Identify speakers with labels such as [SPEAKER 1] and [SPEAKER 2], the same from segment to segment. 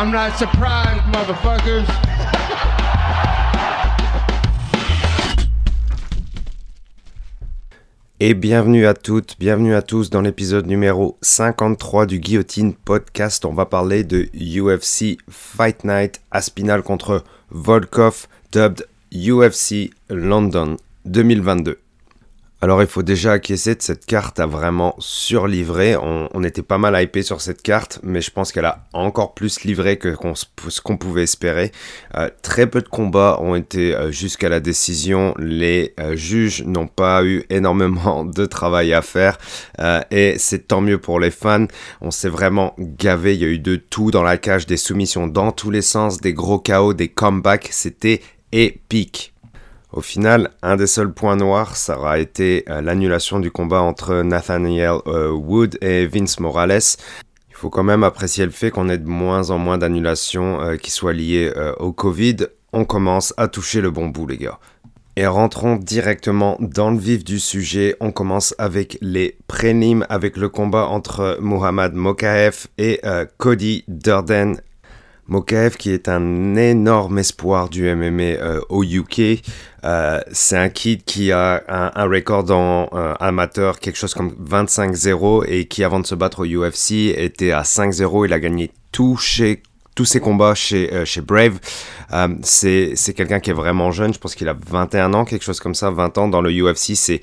[SPEAKER 1] I'm not surprised, motherfuckers.
[SPEAKER 2] Et bienvenue à toutes, bienvenue à tous dans l'épisode numéro 53 du Guillotine Podcast. On va parler de UFC Fight Night Aspinal contre Volkov, dubbed UFC London 2022. Alors il faut déjà acquiescer de cette carte a vraiment surlivré. On, était pas mal hypé sur cette carte, mais je pense qu'elle a encore plus livré que ce qu'on pouvait espérer. Euh, très peu de combats ont été euh, jusqu'à la décision. Les euh, juges n'ont pas eu énormément de travail à faire et c'est tant mieux pour les fans. On s'est vraiment gavé. Il y a eu de tout dans la cage, des soumissions dans tous les sens, des gros chaos, des comebacks. C'était épique. Au final, un des seuls points noirs, ça aura été euh, l'annulation du combat entre Nathaniel euh, Wood et Vince Morales. Il faut quand même apprécier le fait qu'on ait de moins en moins d'annulations euh, qui soient liées au Covid. On commence à toucher le bon bout, les gars. Et rentrons directement dans le vif du sujet. On commence avec les prélims, avec le combat entre Muhammad Mokaev et Cody Durden Mokaev qui est un énorme espoir du MMA euh, au UK. Euh, c'est un kid qui a un, record en euh, amateur, quelque chose comme 25-0 et qui avant de se battre au UFC était à 5-0. Il a gagné tous ses combats chez, chez Brave. c'est quelqu'un qui est vraiment jeune, je pense qu'il a 21 ans, quelque chose comme ça, 20 ans dans le UFC, c'est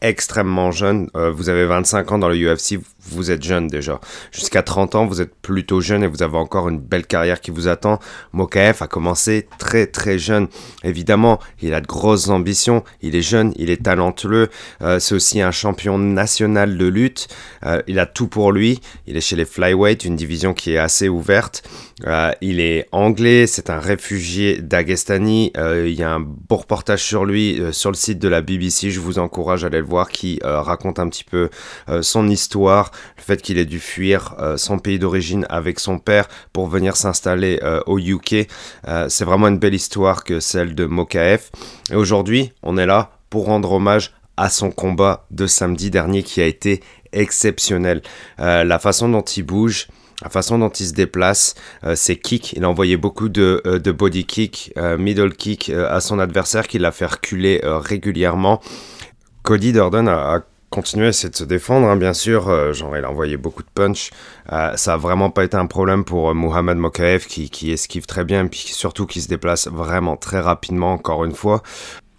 [SPEAKER 2] extrêmement jeune. vous avez 25 ans dans le UFC, vous êtes jeune déjà. Jusqu'à 30 ans, vous êtes plutôt jeune et vous avez encore une belle carrière qui vous attend. Mokaef a commencé très très jeune. Évidemment, il a de grosses ambitions, il est jeune, il est talentueux. Euh, c'est aussi un champion national de lutte. Euh, il a tout pour lui. Il est chez les flyweight, une division qui est assez ouverte. Euh, il est anglais, c'est un réfugié d'Agestani. il y a un beau reportage sur lui sur le site de la BBC. Je vous encourage à aller le voir qui raconte un petit peu son histoire le fait qu'il ait dû fuir euh, son pays d'origine avec son père pour venir s'installer euh, au UK. Euh, c'est vraiment une belle histoire que celle de Mokaef. Et aujourd'hui, on est là pour rendre hommage à son combat de samedi dernier qui a été exceptionnel. la façon dont il bouge, la façon dont il se déplace, ses kicks, il a envoyé beaucoup de, body kick, middle kick à son adversaire qui l'a fait reculer régulièrement. Cody Durden a continuer à essayer de se défendre, hein, bien sûr. Euh, genre, il a envoyé beaucoup de punch. Euh, ça a vraiment pas été un problème pour euh, Mohamed Mokaev qui, qui esquive très bien, puis surtout qui se déplace vraiment très rapidement, encore une fois.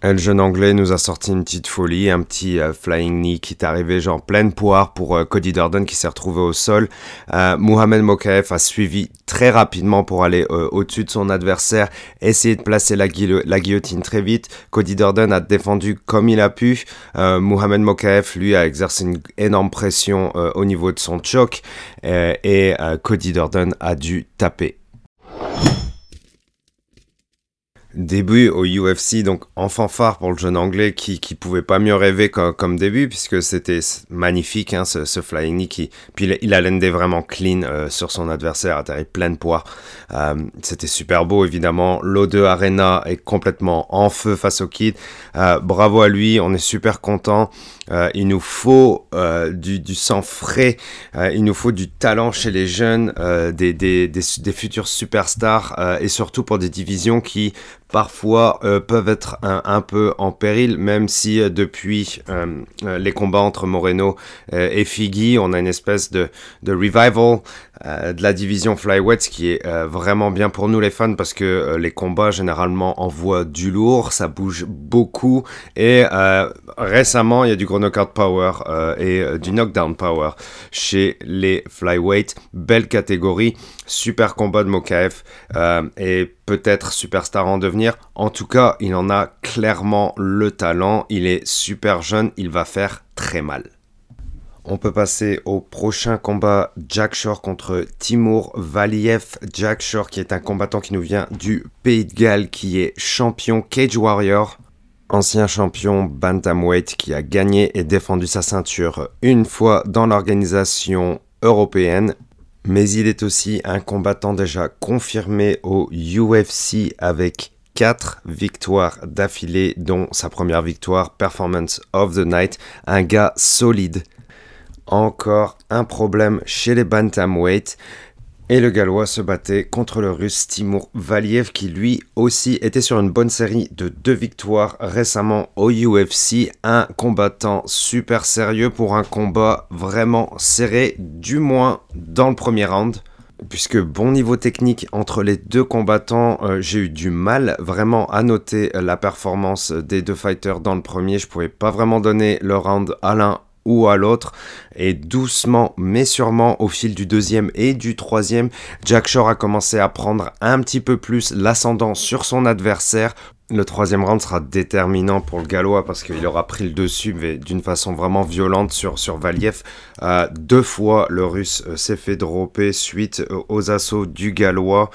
[SPEAKER 2] Le jeune anglais nous a sorti une petite folie, un petit euh, flying knee qui est arrivé genre pleine poire pour euh, Cody Durden qui s'est retrouvé au sol. Euh, Mohamed Mokaev a suivi très rapidement pour aller au-dessus de son adversaire, essayer de placer la, guillotine très vite. Cody Durden a défendu comme il a pu. Mohamed Mokaev, lui, a exercé une énorme pression au niveau de son choc et Cody Durden a dû taper début au UFC, donc en fanfare pour le jeune anglais qui, qui pouvait pas mieux rêver comme, début, puisque c'était magnifique hein, ce, flying knee. Qui, puis il a landé vraiment clean euh, sur son adversaire, atterri plein de poids. Euh, c'était super beau évidemment. L'O2 Arena est complètement en feu face au kid. Euh, bravo à lui, on est super content. il nous faut du, sang frais, il nous faut du talent chez les jeunes, des, des, futurs superstars et surtout pour des divisions qui parfois euh, peuvent être un, peu en péril, même si euh, depuis euh, les combats entre Moreno et Figgy, on a une espèce de, de revival de la division flyweight, ce qui est vraiment bien pour nous les fans parce que les combats généralement envoient du lourd, ça bouge beaucoup et récemment il y a du gros knockout power et du knockdown power chez les flyweight, belle catégorie, super combat de Mokaev et peut-être superstar en devenir. En tout cas, il en a clairement le talent. Il est super jeune. Il va faire très mal. On peut passer au prochain combat Jack Shore contre Timur Valiev. Jack Shore qui est un combattant qui nous vient du Pays de Galles, qui est champion Cage Warrior, ancien champion Bantamweight qui a gagné et défendu sa ceinture une fois dans l'organisation européenne mais il est aussi un combattant déjà confirmé au UFC avec 4 victoires d'affilée, dont sa première victoire, Performance of the Night, un gars solide. Encore un problème chez les bantamweight. Et le Gallois se battait contre le Russe Timur Valiev qui lui aussi était sur une bonne série de deux victoires récemment au UFC. Un combattant super sérieux pour un combat vraiment serré, du moins dans le premier round puisque bon niveau technique entre les deux combattants, euh, j'ai eu du mal vraiment à noter la performance des deux fighters dans le premier. Je pouvais pas vraiment donner le round à l'un ou à l'autre. Et doucement, mais sûrement, au fil du deuxième et du troisième, Jack Shore a commencé à prendre un petit peu plus l'ascendant sur son adversaire le troisième round sera déterminant pour le Gallois parce qu'il aura pris le dessus mais d'une façon vraiment violente sur, sur Valiev. Euh, deux fois, le Russe euh, s'est fait dropper suite euh, aux assauts du Gallois.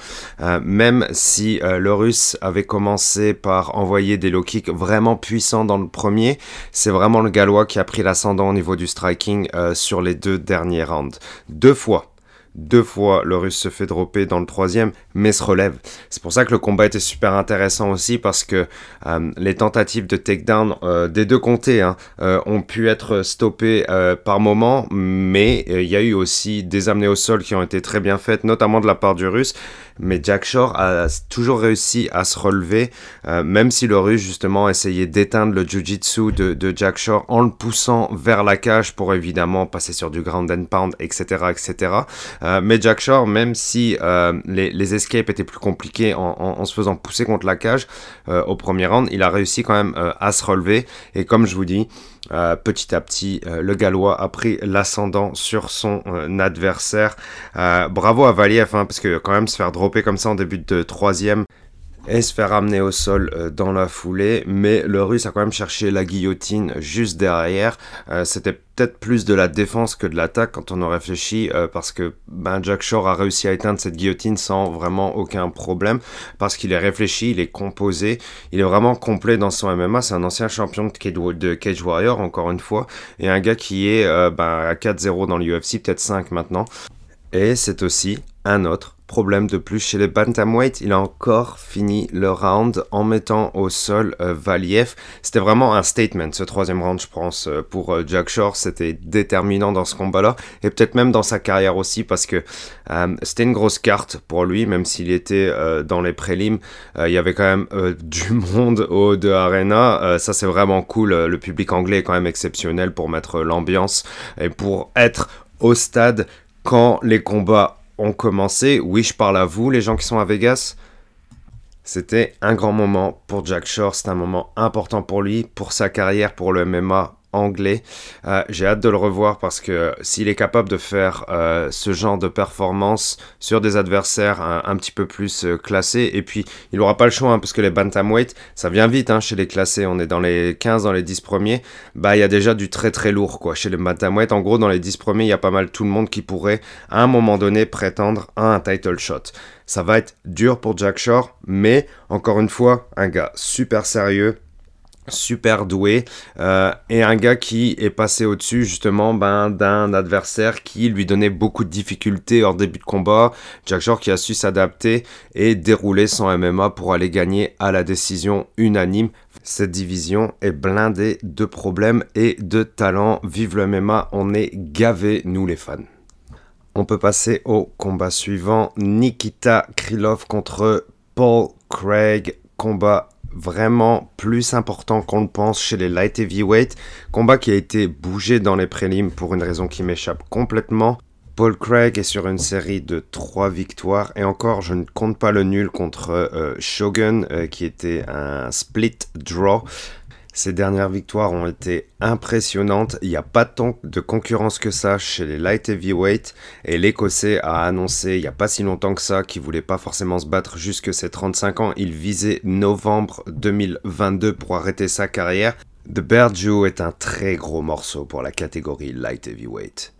[SPEAKER 2] même si le Russe avait commencé par envoyer des low kicks vraiment puissants dans le premier, c'est vraiment le Gallois qui a pris l'ascendant au niveau du striking sur les deux derniers rounds. Deux fois, deux fois, le russe se fait dropper dans le troisième, mais se relève. C'est pour ça que le combat était super intéressant aussi, parce que euh, les tentatives de takedown euh, des deux comtés hein, euh, ont pu être stoppées par moment, mais il y a eu aussi des amenées au sol qui ont été très bien faites, notamment de la part du russe mais Jack Shore a toujours réussi à se relever, euh, même si le russe justement essayait d'éteindre le jiu-jitsu de, Jack Shore en le poussant vers la cage pour évidemment passer sur du ground and pound, etc. etc. Euh, mais Jack Shore, même si euh, les, escapes étaient plus compliqués en, se faisant pousser contre la cage au premier round, il a réussi quand même à se relever, et comme je vous dis, euh, petit à petit, euh, le Gallois a pris l'ascendant sur son euh, adversaire. bravo à Valiev, hein, parce que quand même se faire dropper comme ça en début de troisième, et se faire amener au sol euh, dans la foulée, mais le russe a quand même cherché la guillotine juste derrière. Euh, c'était peut-être plus de la défense que de l'attaque quand on a réfléchi, euh, parce que ben, Jack Shore a réussi à éteindre cette guillotine sans vraiment aucun problème, parce qu'il est réfléchi, il est composé, il est vraiment complet dans son MMA. C'est un ancien champion de Cage Warrior, encore une fois, et un gars qui est ben, à 4-0 dans l'UFC, peut-être 5 maintenant. Et c'est aussi un autre problème de plus chez les bantamweight. Il a encore fini le round en mettant au sol euh, Valiev. C'était vraiment un statement ce troisième round, je pense, euh, pour euh, Jack Shore. C'était déterminant dans ce combat-là et peut-être même dans sa carrière aussi parce que c'était une grosse carte pour lui, même s'il était dans les prélims. il y avait quand même du monde au de Arena. ça, c'est vraiment cool. Le public anglais est quand même exceptionnel pour mettre l'ambiance et pour être au stade quand les combats ont commencé. Oui, je parle à vous, les gens qui sont à Vegas. C'était un grand moment pour Jack Shore, c'est un moment important pour lui, pour sa carrière, pour le MMA anglais. Euh, j'ai hâte de le revoir parce que s'il est capable de faire euh, ce genre de performance sur des adversaires un, petit peu plus euh, classés, et puis il n'aura pas le choix hein, parce que les bantamweight, ça vient vite hein, chez les classés, on est dans les 15, dans les 10 premiers, bah il y a déjà du très très lourd quoi. Chez les bantamweight, en gros dans les 10 premiers, il y a pas mal tout le monde qui pourrait à un moment donné prétendre à un title shot. Ça va être dur pour Jack Shore, mais encore une fois, un gars super sérieux, super doué euh, et un gars qui est passé au-dessus justement ben, d'un adversaire qui lui donnait beaucoup de difficultés hors début de combat. Jack Shore qui a su s'adapter et dérouler son MMA pour aller gagner à la décision unanime. Cette division est blindée de problèmes et de talents. Vive le MMA, on est gavés nous les fans. On peut passer au combat suivant. Nikita Krylov contre Paul Craig. Combat vraiment plus important qu'on le pense chez les light heavyweight. Combat qui a été bougé dans les prélims pour une raison qui m'échappe complètement. Paul Craig est sur une série de 3 victoires et encore je ne compte pas le nul contre euh, Shogun euh, qui était un split draw. Ces dernières victoires ont été impressionnantes. Il n'y a pas tant de concurrence que ça chez les light heavyweight. Et l'Écossais a annoncé il n'y a pas si longtemps que ça qu'il voulait pas forcément se battre jusque ses 35 ans. Il visait novembre 2022 pour arrêter sa carrière. The Bear Jew est un très gros morceau pour la catégorie light heavyweight.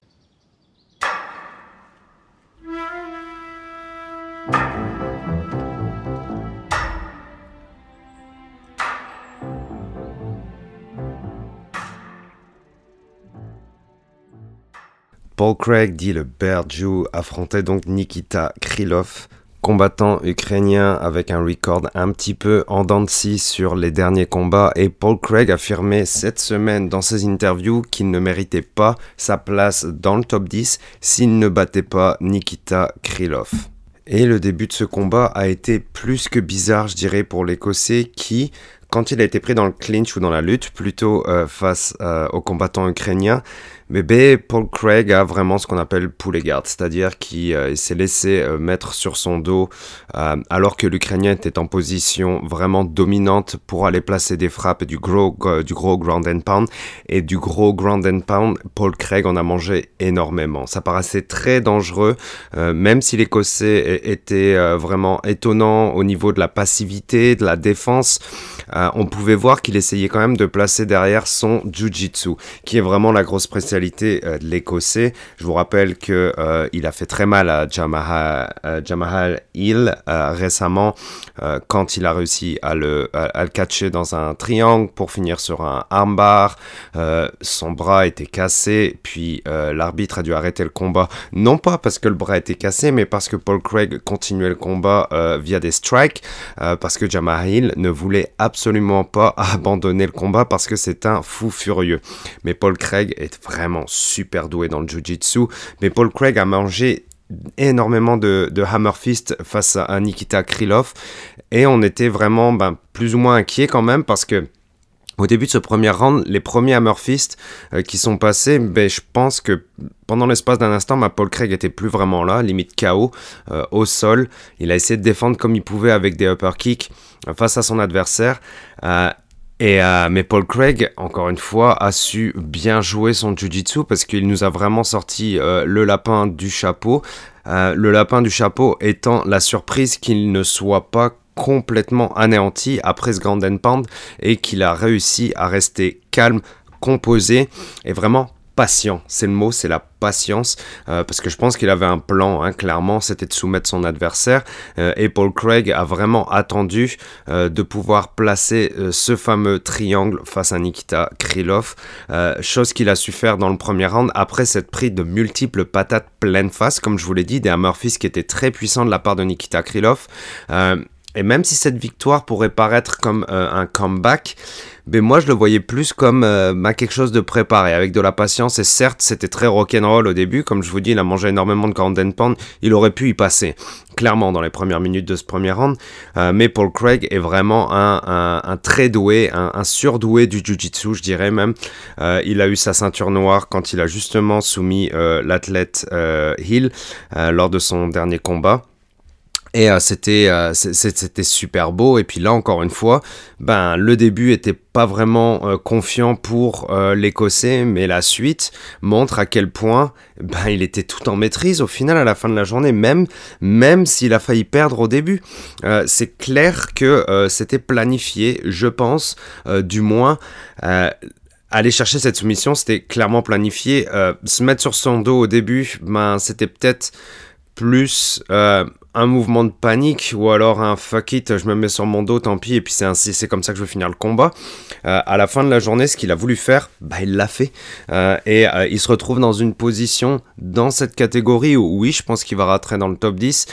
[SPEAKER 2] Paul Craig dit le Bear Jew affrontait donc Nikita Krylov combattant ukrainien avec un record un petit peu en dents de scie sur les derniers combats et Paul Craig affirmait cette semaine dans ses interviews qu'il ne méritait pas sa place dans le top 10 s'il ne battait pas Nikita Krylov. Et le début de ce combat a été plus que bizarre, je dirais, pour l'Écossais qui, quand il a été pris dans le clinch ou dans la lutte, plutôt euh, face euh, aux combattants ukrainiens, mais Paul Craig a vraiment ce qu'on appelle poulet garde, c'est-à-dire qu'il euh, s'est laissé euh, mettre sur son dos euh, alors que l'Ukrainien était en position vraiment dominante pour aller placer des frappes du gros, du gros ground and pound. Et du gros ground and pound, Paul Craig en a mangé énormément. Ça paraissait très dangereux, même si l'Écossais était vraiment étonnant au niveau de la passivité, de la défense. On pouvait voir qu'il essayait quand même de placer derrière son Jiu-Jitsu, qui est vraiment la grosse pression euh, de l'Écossais. Je vous rappelle que euh, il a fait très mal à Jamahal, Hill euh, récemment quand il a réussi à le, à, le catcher dans un triangle pour finir sur un armbar. son bras était cassé, puis l'arbitre a dû arrêter le combat, non pas parce que le bras était cassé, mais parce que Paul Craig continuait le combat via des strikes, parce que Jamahal Hill ne voulait absolument pas abandonner le combat parce que c'est un fou furieux. Mais Paul Craig est vraiment super doué dans le jiu-jitsu. Mais Paul Craig a mangé énormément de, hammer fist face à Nikita Krylov et on était vraiment ben, plus ou moins inquiet quand même parce que au début de ce premier round, les premiers hammer fist euh, qui sont passés, ben, je pense que pendant l'espace d'un instant, ma Paul Craig était plus vraiment là, limite KO, euh, au sol. Il a essayé de défendre comme il pouvait avec des upper kicks face à son adversaire. Et euh, mais Paul Craig, encore une fois, a su bien jouer son jiu-jitsu parce qu'il nous a vraiment sorti euh, le lapin du chapeau. Euh, le lapin du chapeau étant la surprise qu'il ne soit pas complètement anéanti après ce Grand Pound et qu'il a réussi à rester calme, composé et vraiment patient. C'est le mot, c'est la patience, euh, parce que je pense qu'il avait un plan, hein, clairement, c'était de soumettre son adversaire. Euh, et Paul Craig a vraiment attendu euh, de pouvoir placer ce fameux triangle face à Nikita Krylov, chose qu'il a su faire dans le premier round, après s'être pris de multiples patates pleine face, comme je vous l'ai dit, des Hammerfist qui étaient très puissants de la part de Nikita Krylov. et même si cette victoire pourrait paraître comme un comeback, mais moi je le voyais plus comme euh, bah, quelque chose de préparé, avec de la patience. Et certes, c'était très rock'n'roll au début, comme je vous dis, il a mangé énormément de Grand Pound, il aurait pu y passer, clairement, dans les premières minutes de ce premier round. Euh, mais Paul Craig est vraiment un, un, très doué, un, surdoué du Jiu-Jitsu, je dirais même. Euh, il a eu sa ceinture noire quand il a justement soumis l'athlète Hill lors de son dernier combat. Et euh, c'était euh, c'était super beau. Et puis là encore une fois, ben le début était pas vraiment euh, confiant pour l'Écossais, mais la suite montre à quel point ben il était tout en maîtrise au final à la fin de la journée, même même s'il a failli perdre au début. C'est clair que c'était planifié, je pense, du moins aller chercher cette soumission, c'était clairement planifié. se mettre sur son dos au début, ben, c'était peut-être plus un mouvement de panique ou alors un fuck it, je me mets sur mon dos, tant pis, et puis c'est comme ça que je veux finir le combat. Euh, à la fin de la journée, ce qu'il a voulu faire, bah, il l'a fait. Euh, et euh, il se retrouve dans une position dans cette catégorie où, oui, je pense qu'il va rentrer dans le top 10.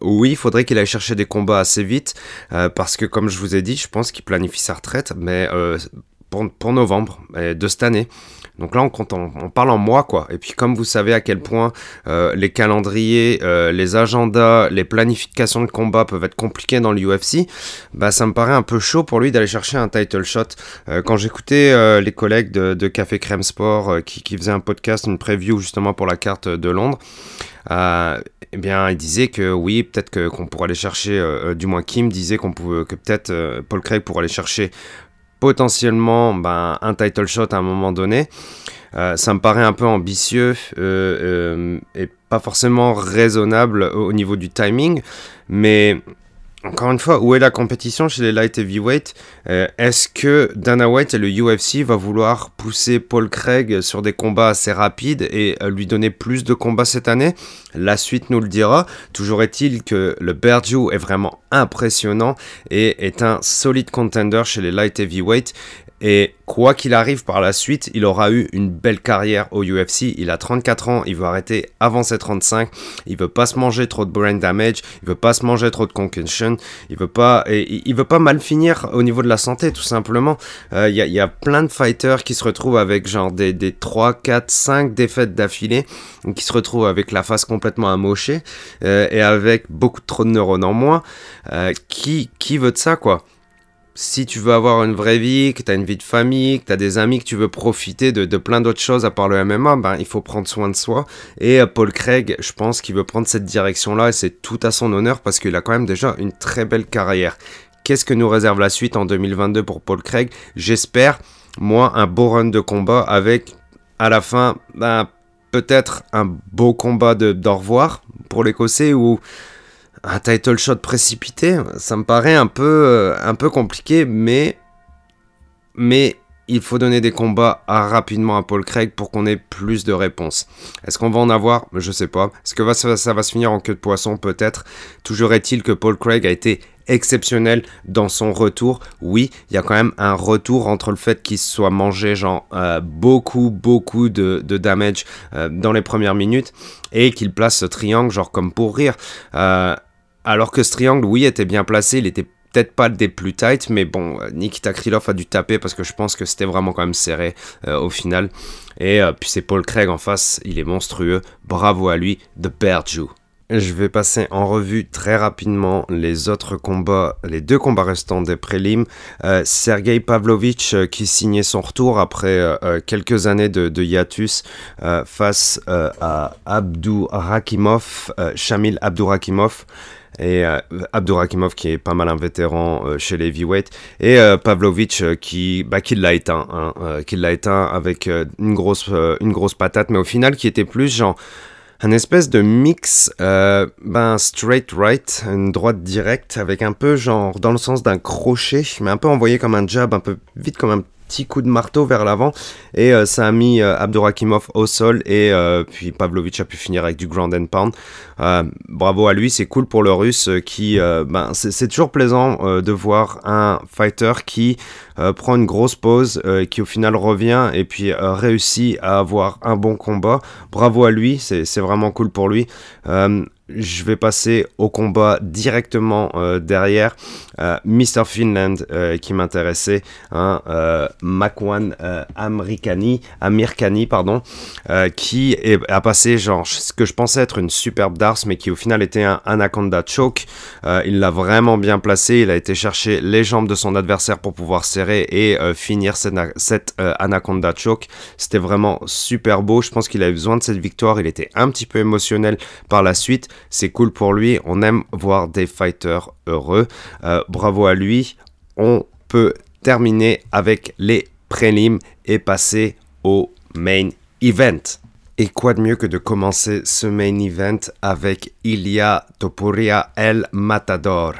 [SPEAKER 2] oui, il faudrait qu'il aille chercher des combats assez vite, parce que comme je vous ai dit, je pense qu'il planifie sa retraite, mais pour novembre de cette année. Donc là, on, parle en mois, quoi. Et puis, comme vous savez à quel point euh, les calendriers, euh, les agendas, les planifications de combat peuvent être compliqués dans l'UFC, bah, ça me paraît un peu chaud pour lui d'aller chercher un title shot. Euh, quand j'écoutais les collègues de, Café Crème Sport qui, faisaient un podcast, une preview justement pour la carte de Londres, eh bien, il disait que oui, peut-être qu'on pourrait aller chercher, du moins Kim disait qu'on pouvait, que peut-être Paul Craig pourrait aller chercher potentiellement ben, un title shot à un moment donné. Euh, ça me paraît un peu ambitieux euh, euh, et pas forcément raisonnable au niveau du timing, mais encore une fois, où est la compétition chez les light heavyweight? Euh, Est-ce que Dana White et le UFC va vouloir pousser Paul Craig sur des combats assez rapides et euh, lui donner plus de combats cette année? La suite nous le dira. Toujours est-il que le Berju est vraiment impressionnant et est un solide contender chez les light heavyweight Et quoi qu'il arrive par la suite, il aura eu une belle carrière au UFC. Il a 34 ans, il veut arrêter avant ses 35. Il veut pas se manger trop de brain damage, il veut pas se manger trop de concussion, il veut pas, il veut pas mal finir au niveau de la santé, tout simplement. Euh, il y, a plein de fighters qui se retrouvent avec genre des, des 3, 4, 5 défaites d'affilée, qui se retrouvent avec la face complètement amochée euh, et avec beaucoup trop de neurones en moins. Euh, qui, qui veut de ça, quoi? Si tu veux avoir une vraie vie, que tu as une vie de famille, que tu as des amis, que tu veux profiter de, plein d'autres choses à part le MMA, ben, il faut prendre soin de soi. Et euh, Paul Craig, je pense qu'il veut prendre cette direction-là et c'est tout à son honneur parce qu'il a quand même déjà une très belle carrière. Qu'est-ce que nous réserve la suite en 2022 pour Paul Craig? J'espère, moi, un beau run de combat avec, à la fin, ben, peut-être un beau combat d'au revoir pour l'Écossais ou un title shot précipité, ça me paraît un peu, euh, un peu compliqué, mais, mais il faut donner des combats rapidement à Paul Craig pour qu'on ait plus de réponses. Est-ce qu'on va en avoir? Je sais pas. Est-ce que ça, va se finir en queue de poisson Peut-être? Toujours est-il que Paul Craig a été exceptionnel dans son retour. Oui, il y a quand même un retour entre le fait qu'il soit mangé genre euh, beaucoup beaucoup de, damage euh, dans les premières minutes et qu'il place ce triangle genre comme pour rire. Alors que ce triangle, oui, était bien placé, il était peut-être pas des plus tight, mais bon, euh, Nikita Krylov a dû taper parce que je pense que c'était vraiment quand même serré euh, au final. Et euh, puis c'est Paul Craig en face, il est monstrueux. Bravo à lui, The Bear. Je vais passer en revue très rapidement les autres combats, les deux combats restants des prélims. Sergei Pavlovich qui signait son retour après quelques années de, de hiatus face à Abdourakimov, Shamil Abdourakimov et euh, Abdurakimov qui est pas mal un vétéran euh, chez les heavyweight. Et euh, Pavlovich qui bah, qui l'a éteint hein, qui l'a éteint avec une grosse une grosse patate mais au final qui était plus genre un espèce de mix ben straight right une droite directe avec un peu genre dans le sens d'un crochet mais un peu envoyé comme un jab un peu vite comme un coup de marteau vers l'avant. Et euh, ça a mis euh, Abdurakimov au sol. Et euh, puis Pavlovich a pu finir avec du ground and pound. bravo à lui, c'est cool pour le russe qui, ben, c'est toujours plaisant de voir un fighter qui prend une grosse pause, qui au final revient et puis réussit à avoir un bon combat. Bravo à lui, c'est vraiment cool pour lui je vais passer au combat directement euh, derrière. Euh, Mr. Finland euh, qui m'intéressait, hein, Makwan Amerikani, Amirkani, pardon, qui a passé genre ce que je pensais être une superbe Dars, mais qui au final était un Anaconda Choke. il l'a vraiment bien placé, il a été chercher les jambes de son adversaire pour pouvoir serrer et finir cette, cette Anaconda Choke. C'était vraiment super beau, je pense qu'il avait besoin de cette victoire, il était un petit peu émotionnel par la suite. C'est cool pour lui. On aime voir des fighters heureux. Euh, bravo à lui. On peut terminer avec les prélims et passer au main event. Et quoi de mieux que de commencer ce main event avec Ilya Topuria El Matador?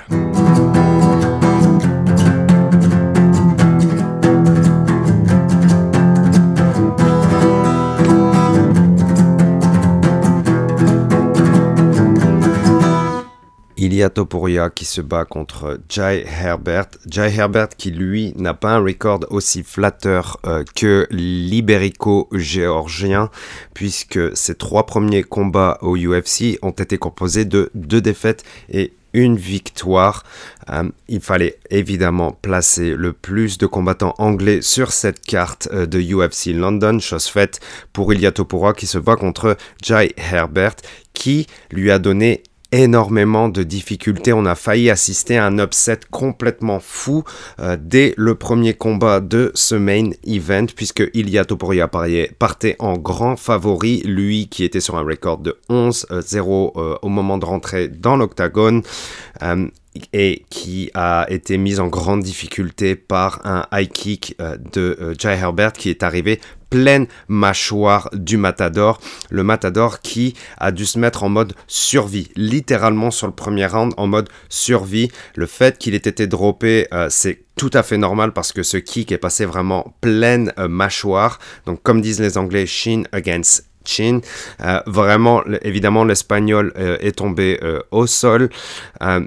[SPEAKER 2] Ilya Topuria qui se bat contre Jai Herbert. Jai Herbert qui lui n'a pas un record aussi flatteur euh, que l'ibérico-géorgien puisque ses trois premiers combats au UFC ont été composés de deux défaites et une victoire. Euh, il fallait évidemment placer le plus de combattants anglais sur cette carte euh, de UFC London, chose faite pour Ilya Topuria qui se bat contre Jai Herbert qui lui a donné énormément de difficultés. On a failli assister à un upset complètement fou euh, dès le premier combat de ce main event, puisque Ilya Topuria partait en grand favori, lui qui était sur un record de 11-0 euh, au moment de rentrer dans l'octagone. Euh, et qui a été mise en grande difficulté par un high kick de Jai Herbert qui est arrivé pleine mâchoire du Matador. Le Matador qui a dû se mettre en mode survie, littéralement sur le premier round en mode survie. Le fait qu'il ait été droppé, euh, c'est tout à fait normal parce que ce kick est passé vraiment pleine euh, mâchoire. Donc comme disent les Anglais, shin against chin. Euh, vraiment, évidemment, l'espagnol euh, est tombé euh, au sol.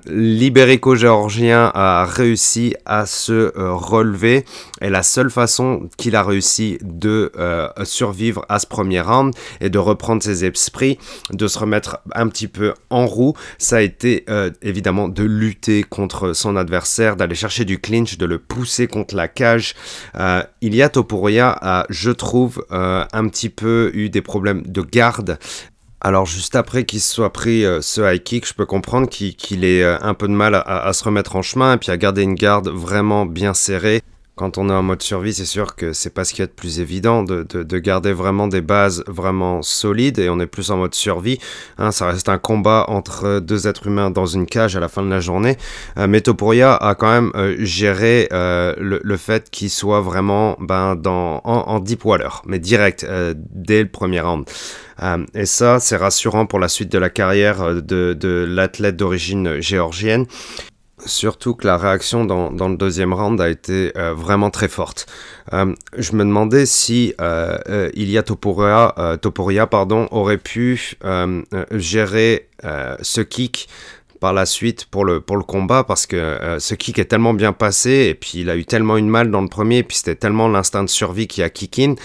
[SPEAKER 2] L'ibérico-géorgien a réussi à se relever et la seule façon qu'il a réussi de survivre à ce premier round et de reprendre ses esprits, de se remettre un petit peu en roue, ça a été évidemment de lutter contre son adversaire, d'aller chercher du clinch, de le pousser contre la cage. Ilia Topuria a, je trouve, un petit peu eu des problèmes de garde. Alors juste après qu'il soit pris euh, ce high kick, je peux comprendre qu'il ait euh, un peu de mal à, se remettre en chemin et puis à garder une garde vraiment bien serrée. Quand on est en mode survie, c'est sûr que c'est pas ce qu'il y a de plus évident de, de, garder vraiment des bases vraiment solides et on est plus en mode survie. Hein, ça reste un combat entre deux êtres humains dans une cage à la fin de la journée. Euh, mais Topuria a quand même euh, géré euh, le, le, fait qu'il soit vraiment ben, dans, en, en deep water, mais direct dès le premier round. et ça, c'est rassurant pour la suite de la carrière de, de l'athlète d'origine géorgienne. Surtout que la réaction dans, dans, le deuxième round a été euh, vraiment très forte. Euh, je me demandais si euh, Ilya Topuria, Topuria pardon, aurait pu gérer ce kick par la suite pour le, pour le combat parce que ce kick est tellement bien passé et puis il a eu tellement une mal dans le premier et puis c'était tellement l'instinct de survie qui a kick in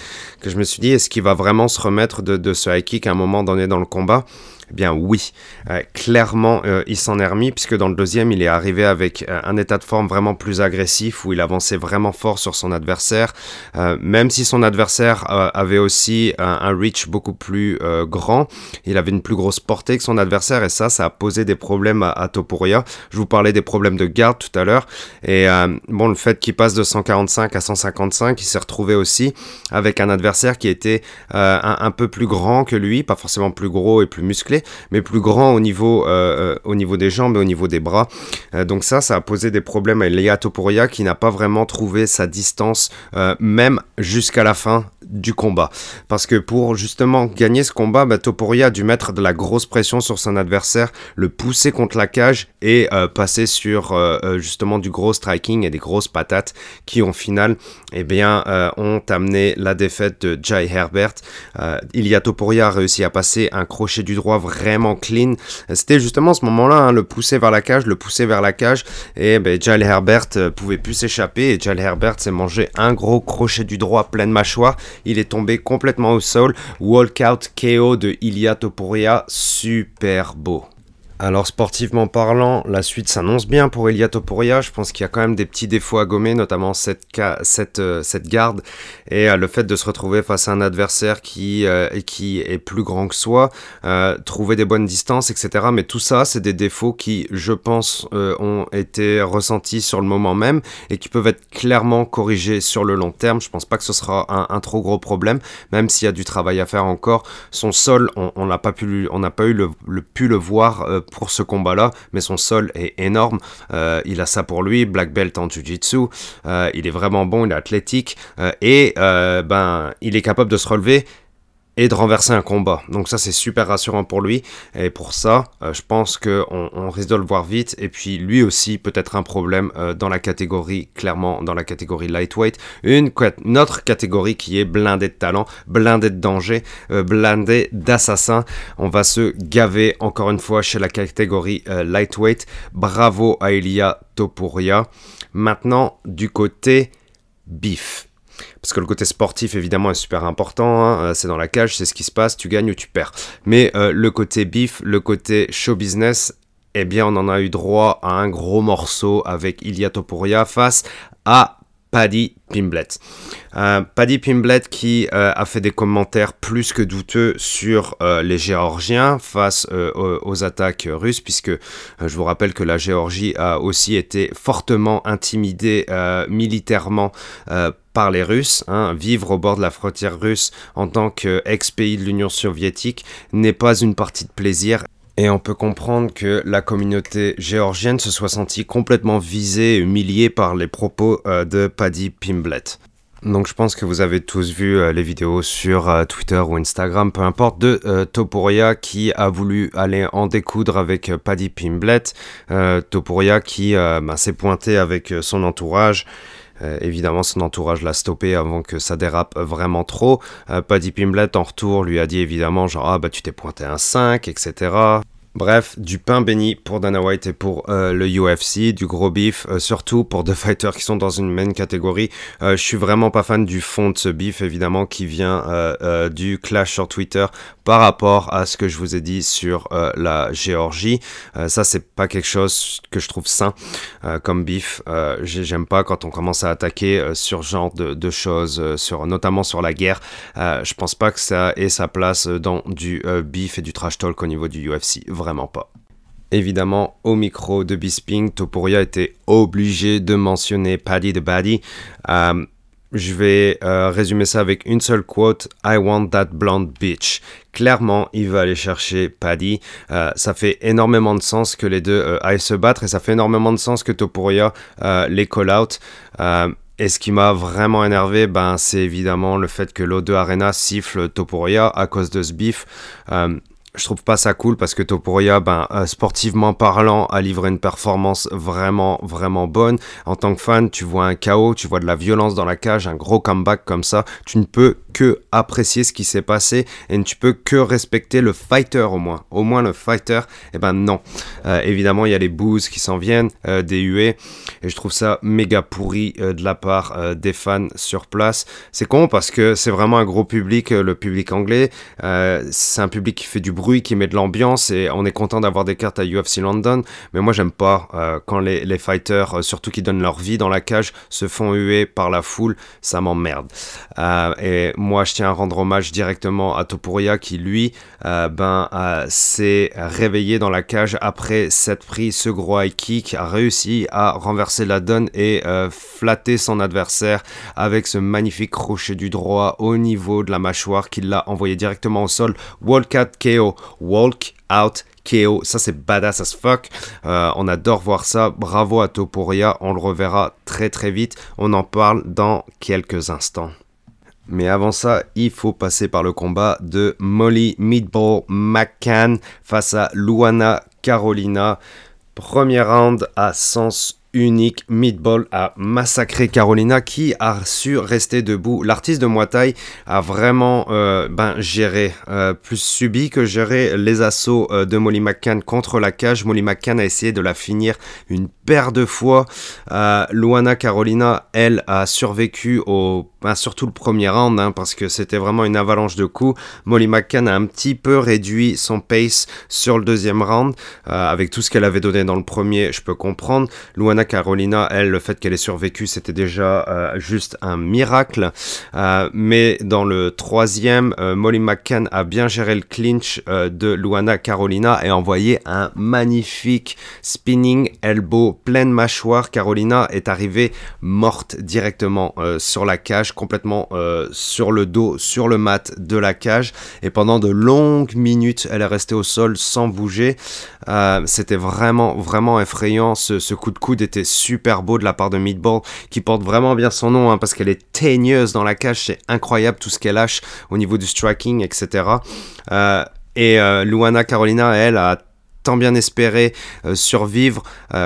[SPEAKER 2] que je me suis dit est-ce qu'il va vraiment se remettre de, de ce high kick à un moment donné dans le combat? Eh bien oui, euh, clairement, euh, il s'en est remis puisque dans le deuxième, il est arrivé avec euh, un état de forme vraiment plus agressif où il avançait vraiment fort sur son adversaire. même si son adversaire avait aussi un, reach beaucoup plus grand, il avait une plus grosse portée que son adversaire et ça, ça a posé des problèmes à, Topuria. Je vous parlais des problèmes de garde tout à l'heure et bon, le fait qu'il passe de 145 à 155, il s'est retrouvé aussi avec un adversaire qui était un peu plus grand que lui, pas forcément plus gros et plus musclé, mais plus grand au niveau, euh, euh, au niveau des jambes et au niveau des bras. Euh, donc ça, ça a posé des problèmes à Leia Topuria qui n'a pas vraiment trouvé sa distance, même jusqu'à la fin du combat. Parce que pour justement gagner ce combat, bah, Topuria a dû mettre de la grosse pression sur son adversaire, le pousser contre la cage et passer sur justement du gros striking et des grosses patates qui, en final, eh bien, ont amené la défaite de Jai Herbert. Ilia Topuria a réussi à passer un crochet du droit vraiment clean. C'était justement ce moment-là, hein, le pousser vers la cage, le pousser vers la cage, et ben, Jal Herbert euh, pouvait plus s'échapper, et Jal Herbert s'est mangé un gros crochet du droit plein de mâchoire. Il est tombé complètement au sol. Walkout KO de Ilia Topuria, super beau. Alors sportivement parlant, la suite s'annonce bien pour Elia Topuria. Je pense qu'il y a quand même des petits défauts à gommer, notamment cette, cette, euh, cette garde et euh, le fait de se retrouver face à un adversaire qui, euh, qui est plus grand que soi, trouver des bonnes distances, etc. Mais tout ça, c'est des défauts qui, je pense, ont été ressentis sur le moment même et qui peuvent être clairement corrigés sur le long terme. Je pense pas que ce sera un, trop gros problème, même s'il y a du travail à faire encore. Son sol, on n'a pas eu le, pu le voir pour ce combat-là, mais son sol est énorme. Euh, il a ça pour lui, black belt en jiu-jitsu. Euh, il est vraiment bon, il est athlétique euh, et ben il est capable de se relever et de renverser un combat. Donc ça c'est super rassurant pour lui. Et pour ça euh, je pense qu'on on risque de le voir vite. Et puis lui aussi peut-être un problème euh, dans la catégorie clairement dans la catégorie lightweight. Une, autre catégorie qui est blindée de talent blindée de danger euh, blindée d'assassins. On va se gaver encore une fois chez la catégorie lightweight. Bravo à Elia Topuria. Maintenant du côté beef parce que le côté sportif évidemment est super important, hein. euh, c'est dans la cage, c'est ce qui se passe, tu gagnes ou tu perds. Mais euh, le côté bif, le côté show business, eh bien on en a eu droit à un gros morceau avec Ilya Topuria face à Paddy Pimblett. Euh, Paddy Pimblett qui euh, a fait des commentaires plus que douteux sur euh, les Géorgiens face aux, attaques russes, puisque je vous rappelle que la Géorgie a aussi été fortement intimidée militairement par les Russes. Hein. Vivre au bord de la frontière russe en tant qu'ex-pays de l'Union soviétique n'est pas une partie de plaisir. Et on peut comprendre que la communauté géorgienne se soit sentie complètement visée et humiliée par les propos euh, de Paddy Pimblett. Donc je pense que vous avez tous vu euh, les vidéos sur euh, Twitter ou Instagram, peu importe, de Topuria qui a voulu aller en découdre avec Paddy Pimblett. Topuria qui bah, s'est pointé avec son entourage évidemment, son entourage l'a stoppé avant que ça dérape vraiment trop. Paddy Pimblett en retour lui a dit évidemment genre ah bah tu t'es pointé un 5, etc. Bref, du pain béni pour Dana White et pour euh, le UFC, du gros beef, euh, surtout pour deux fighters qui sont dans une même catégorie. Euh, je suis vraiment pas fan du fond de ce beef, évidemment, qui vient du clash sur Twitter par rapport à ce que je vous ai dit sur la Géorgie. ça, c'est pas quelque chose que je trouve sain comme beef. J'aime pas quand on commence à attaquer sur genre de, de choses, sur, notamment sur la guerre. je pense pas que ça ait sa place dans du beef et du trash talk au niveau du UFC vraiment pas. Évidemment, au micro de Bisping, Topuria était obligé de mentionner Paddy the Baddy. Euh, je vais euh, résumer ça avec une seule quote I want that blonde bitch. Clairement, il va aller chercher Paddy. Euh, ça fait énormément de sens que les deux aillent se battre et ça fait énormément de sens que Topuria les call out. Et ce qui m'a vraiment énervé, ben, c'est évidemment le fait que l'O2 Arena siffle Topuria à cause de ce beef je trouve pas ça cool parce que Topuria, ben, euh, sportivement parlant, a livré une performance vraiment, vraiment bonne. En tant que fan, tu vois un chaos, tu vois de la violence dans la cage, un gros comeback comme ça. Tu ne peux que apprécier ce qui s'est passé et tu peux que respecter le fighter au moins. Au moins le fighter, eh ben non. Euh, évidemment, il y a les boos qui s'en viennent, euh, des huées, et je trouve ça méga pourri de la part des fans sur place. C'est con parce que c'est vraiment un gros public, le public anglais. c'est un public qui fait du bruit, qui met de l'ambiance et on est content d'avoir des cartes à UFC London. Mais moi, j'aime pas euh, quand les, fighters, euh, surtout qui donnent leur vie dans la cage, se font huer par la foule. Ça m'emmerde. Euh, et moi, je tiens à rendre hommage directement à Topuria qui, lui, ben, s'est réveillé dans la cage après cette prise, ce gros high kick, a réussi à renverser la donne et flatter son adversaire avec ce magnifique crochet du droit au niveau de la mâchoire qui l'a envoyé directement au sol. Wildcat KO Walk Out KO. Ça, c'est badass as fuck. Euh, on adore voir ça. Bravo à Topuria. On le reverra très très vite. On en parle dans quelques instants. Mais avant ça, il faut passer par le combat de Molly Meatball McCann face à Luana Carolina. Premier round à sens unique. Meatball a massacré Carolina qui a su rester debout. L'artiste de Muay a vraiment euh, ben, géré, euh, plus subi que géré les assauts euh, de Molly McCann contre la cage. Molly McCann a essayé de la finir une paire de fois. Luana Carolina, elle, a survécu au ben, surtout le premier round, hein, parce que c'était vraiment une avalanche de coups. Molly McCann a un petit peu réduit son pace sur le deuxième round, avec tout ce qu'elle avait donné dans le premier, je peux comprendre. Carolina, elle, le fait qu'elle ait survécu, c'était déjà euh, juste un miracle. Euh, mais dans le troisième, euh, Molly McCann a bien géré le clinch de Luana Carolina et envoyé un magnifique spinning elbow pleine mâchoire. Carolina est arrivée morte directement sur la cage, complètement sur le dos, sur le mat de la cage. Et pendant de longues minutes, elle est restée au sol sans bouger. c'était vraiment, vraiment effrayant. Ce, ce coup de coude super beau de la part de Meatball, qui porte vraiment bien son nom, hein, parce qu'elle est teigneuse dans la cage, c'est incroyable tout ce qu'elle lâche au niveau du striking, etc. Euh, et euh, Luana Carolina, elle, a tant bien espéré euh, survivre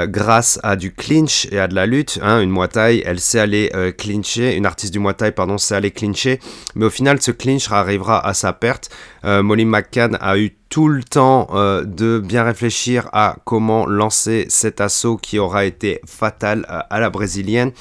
[SPEAKER 2] grâce à du clinch et à de la lutte. Hein, une Muay elle sait aller clincher, une artiste du Muay pardon, sait aller clincher, mais au final, ce clinch arrivera à sa perte. Molly McCann a eu tout le temps euh, de bien réfléchir à comment lancer cet assaut qui aura été fatal euh, à la brésilienne.